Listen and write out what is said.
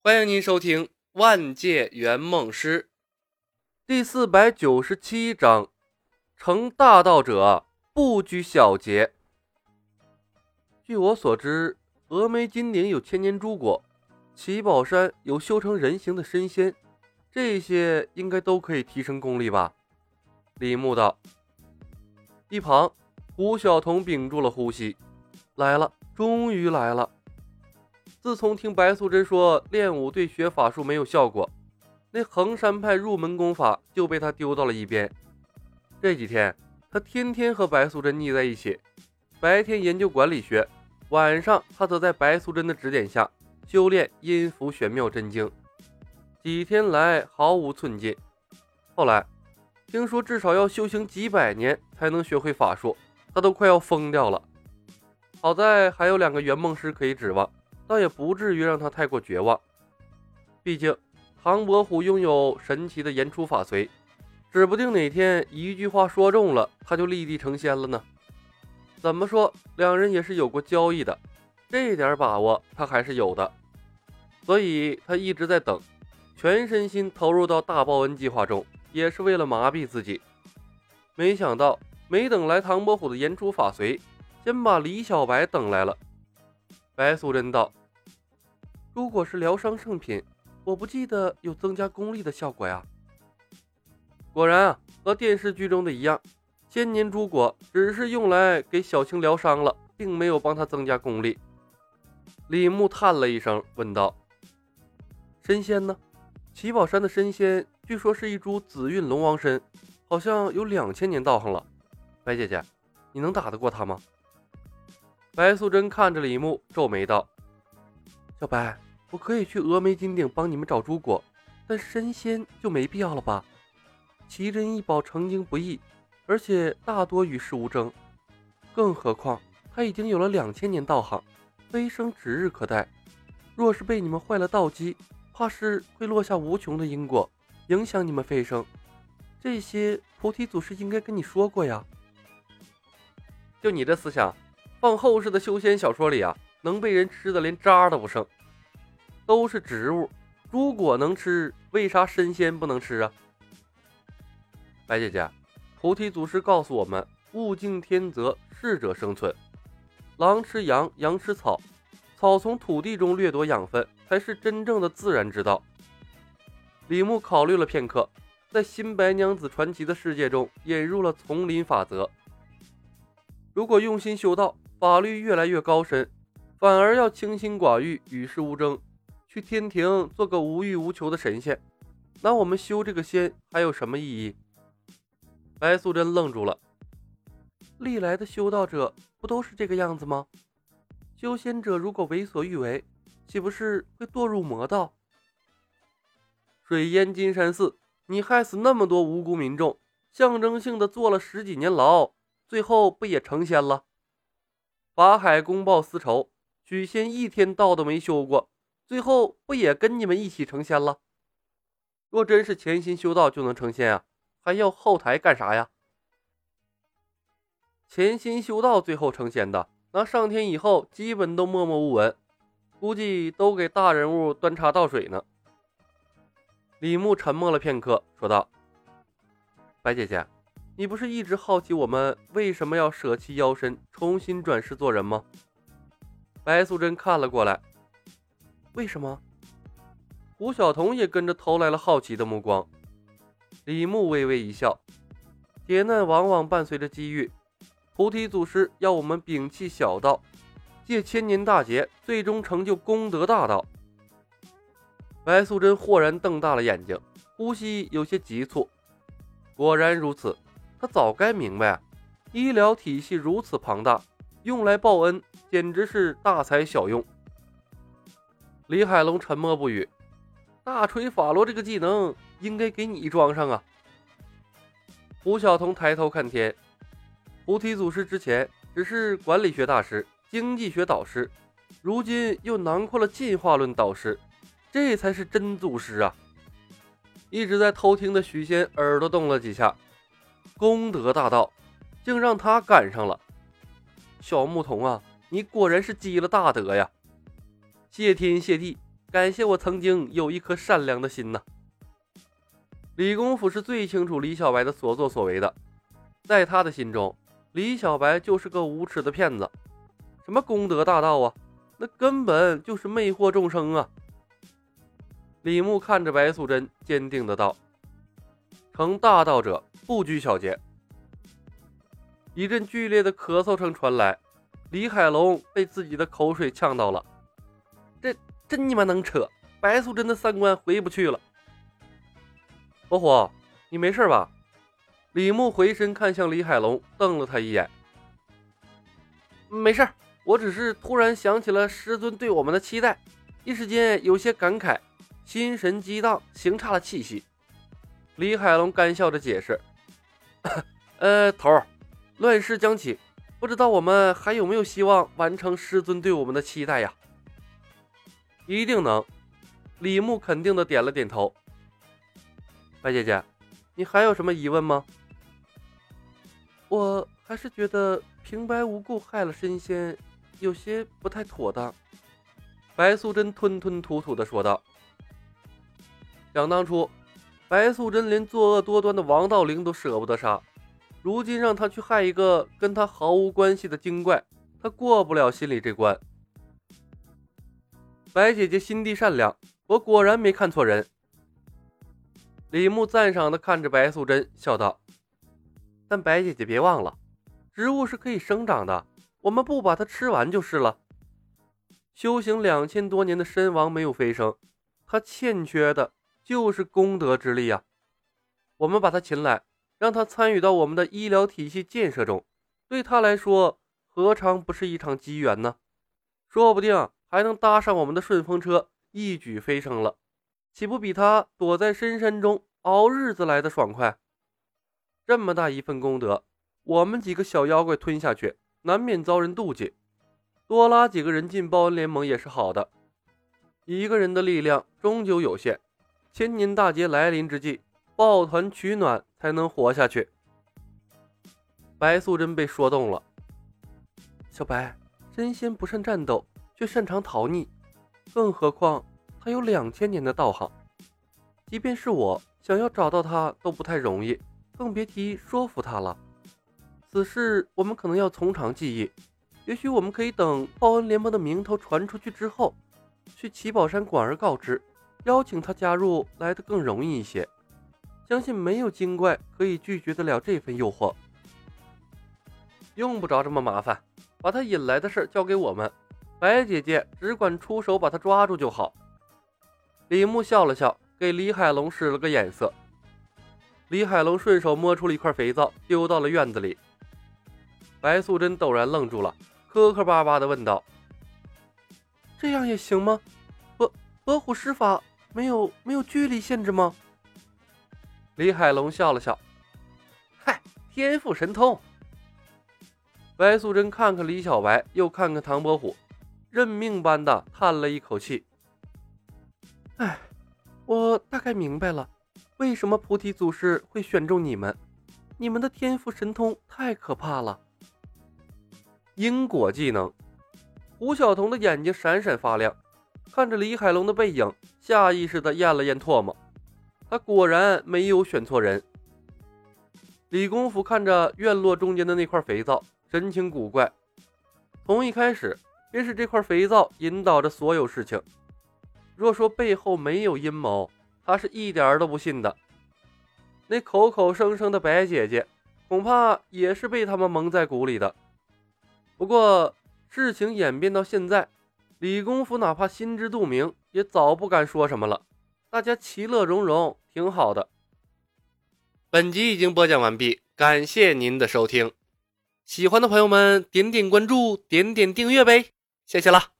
欢迎您收听《万界圆梦师》第四百九十七章：成大道者不拘小节。据我所知，峨眉金顶有千年珠果，七宝山有修成人形的神仙，这些应该都可以提升功力吧？李牧道。一旁，胡晓彤屏住了呼吸，来了，终于来了。自从听白素贞说练武对学法术没有效果，那衡山派入门功法就被他丢到了一边。这几天，他天天和白素贞腻在一起，白天研究管理学，晚上他则在白素贞的指点下修炼阴符玄妙真经。几天来毫无寸进。后来。听说至少要修行几百年才能学会法术，他都快要疯掉了。好在还有两个圆梦师可以指望，倒也不至于让他太过绝望。毕竟唐伯虎拥有神奇的言出法随，指不定哪天一句话说中了，他就立地成仙了呢。怎么说，两人也是有过交易的，这点把握他还是有的。所以他一直在等，全身心投入到大报恩计划中。也是为了麻痹自己，没想到没等来唐伯虎的言出法随，先把李小白等来了。白素贞道：“如果是疗伤圣品，我不记得有增加功力的效果呀。”果然啊，和电视剧中的一样，千年朱果只是用来给小青疗伤了，并没有帮他增加功力。李牧叹了一声，问道：“神仙呢？七宝山的神仙？”据说是一株紫韵龙王参，好像有两千年道行了。白姐姐，你能打得过他吗？白素贞看着李牧，皱眉道：“小白，我可以去峨眉金顶帮你们找朱果，但神仙就没必要了吧？奇珍异宝成精不易，而且大多与世无争。更何况他已经有了两千年道行，飞升指日可待。若是被你们坏了道基，怕是会落下无穷的因果。”影响你们飞升，这些菩提祖师应该跟你说过呀。就你这思想，放后世的修仙小说里啊，能被人吃的连渣都不剩。都是植物，如果能吃，为啥神仙不能吃啊？白姐姐，菩提祖师告诉我们，物竞天择，适者生存。狼吃羊，羊吃草，草从土地中掠夺养分，才是真正的自然之道。李牧考虑了片刻，在新白娘子传奇的世界中引入了丛林法则。如果用心修道，法律越来越高深，反而要清心寡欲、与世无争，去天庭做个无欲无求的神仙，那我们修这个仙还有什么意义？白素贞愣住了。历来的修道者不都是这个样子吗？修仙者如果为所欲为，岂不是会堕入魔道？水淹金山寺，你害死那么多无辜民众，象征性的坐了十几年牢，最后不也成仙了？法海公报私仇，许仙一天道都没修过，最后不也跟你们一起成仙了？若真是潜心修道就能成仙啊，还要后台干啥呀？潜心修道最后成仙的，那上天以后基本都默默无闻，估计都给大人物端茶倒水呢。李牧沉默了片刻，说道：“白姐姐，你不是一直好奇我们为什么要舍弃妖身，重新转世做人吗？”白素贞看了过来，为什么？胡晓彤也跟着投来了好奇的目光。李牧微微一笑：“劫难往往伴随着机遇，菩提祖师要我们摒弃小道，借千年大劫，最终成就功德大道。”白素贞豁然瞪大了眼睛，呼吸有些急促。果然如此，他早该明白，医疗体系如此庞大，用来报恩简直是大材小用。李海龙沉默不语。大锤法罗这个技能应该给你装上啊！胡晓彤抬头看天，菩提祖师之前只是管理学大师、经济学导师，如今又囊括了进化论导师。这才是真祖师啊！一直在偷听的许仙耳朵动了几下，功德大道竟让他赶上了。小牧童啊，你果然是积了大德呀！谢天谢地，感谢我曾经有一颗善良的心呐。李公甫是最清楚李小白的所作所为的，在他的心中，李小白就是个无耻的骗子。什么功德大道啊，那根本就是魅惑众生啊！李牧看着白素贞，坚定的道：“成大道者，不拘小节。”一阵剧烈的咳嗽声传来，李海龙被自己的口水呛到了。这真你妈能扯！白素贞的三观回不去了。火火，你没事吧？李牧回身看向李海龙，瞪了他一眼。没事，我只是突然想起了师尊对我们的期待，一时间有些感慨，心神激荡，行差了气息。李海龙干笑着解释：“ 呃，头儿。”乱世将起，不知道我们还有没有希望完成师尊对我们的期待呀？一定能。李牧肯定的点了点头。白姐姐，你还有什么疑问吗？我还是觉得平白无故害了神仙，有些不太妥当。白素贞吞吞吐吐的说道。想当初，白素贞连作恶多端的王道灵都舍不得杀。如今让他去害一个跟他毫无关系的精怪，他过不了心里这关。白姐姐心地善良，我果然没看错人。李牧赞赏的看着白素贞，笑道：“但白姐姐别忘了，植物是可以生长的，我们不把它吃完就是了。修行两千多年的身王没有飞升，他欠缺的就是功德之力啊！我们把他擒来。”让他参与到我们的医疗体系建设中，对他来说何尝不是一场机缘呢？说不定还能搭上我们的顺风车，一举飞升了，岂不比他躲在深山中熬日子来的爽快？这么大一份功德，我们几个小妖怪吞下去，难免遭人妒忌。多拉几个人进报恩联盟也是好的，一个人的力量终究有限。千年大劫来临之际。抱团取暖才能活下去。白素贞被说动了。小白，真仙不善战斗，却擅长逃匿，更何况他有两千年的道行，即便是我想要找到他都不太容易，更别提说服他了。此事我们可能要从长计议，也许我们可以等报恩联盟的名头传出去之后，去七宝山广而告之，邀请他加入，来得更容易一些。相信没有精怪可以拒绝得了这份诱惑，用不着这么麻烦，把他引来的事交给我们，白姐姐只管出手把他抓住就好。李牧笑了笑，给李海龙使了个眼色。李海龙顺手摸出了一块肥皂，丢到了院子里。白素贞陡然愣住了，磕磕巴巴地问道：“这样也行吗？伯伯虎施法没有没有距离限制吗？”李海龙笑了笑：“嗨，天赋神通。”白素贞看看李小白，又看看唐伯虎，认命般的叹了一口气：“哎，我大概明白了，为什么菩提祖师会选中你们。你们的天赋神通太可怕了。”因果技能，胡晓彤的眼睛闪闪发亮，看着李海龙的背影，下意识的咽了咽唾沫。他果然没有选错人。李公甫看着院落中间的那块肥皂，神情古怪。从一开始便是这块肥皂引导着所有事情。若说背后没有阴谋，他是一点儿都不信的。那口口声声的白姐姐，恐怕也是被他们蒙在鼓里的。不过事情演变到现在，李公甫哪怕心知肚明，也早不敢说什么了。大家其乐融融，挺好的。本集已经播讲完毕，感谢您的收听。喜欢的朋友们，点点关注，点点订阅呗，谢谢了。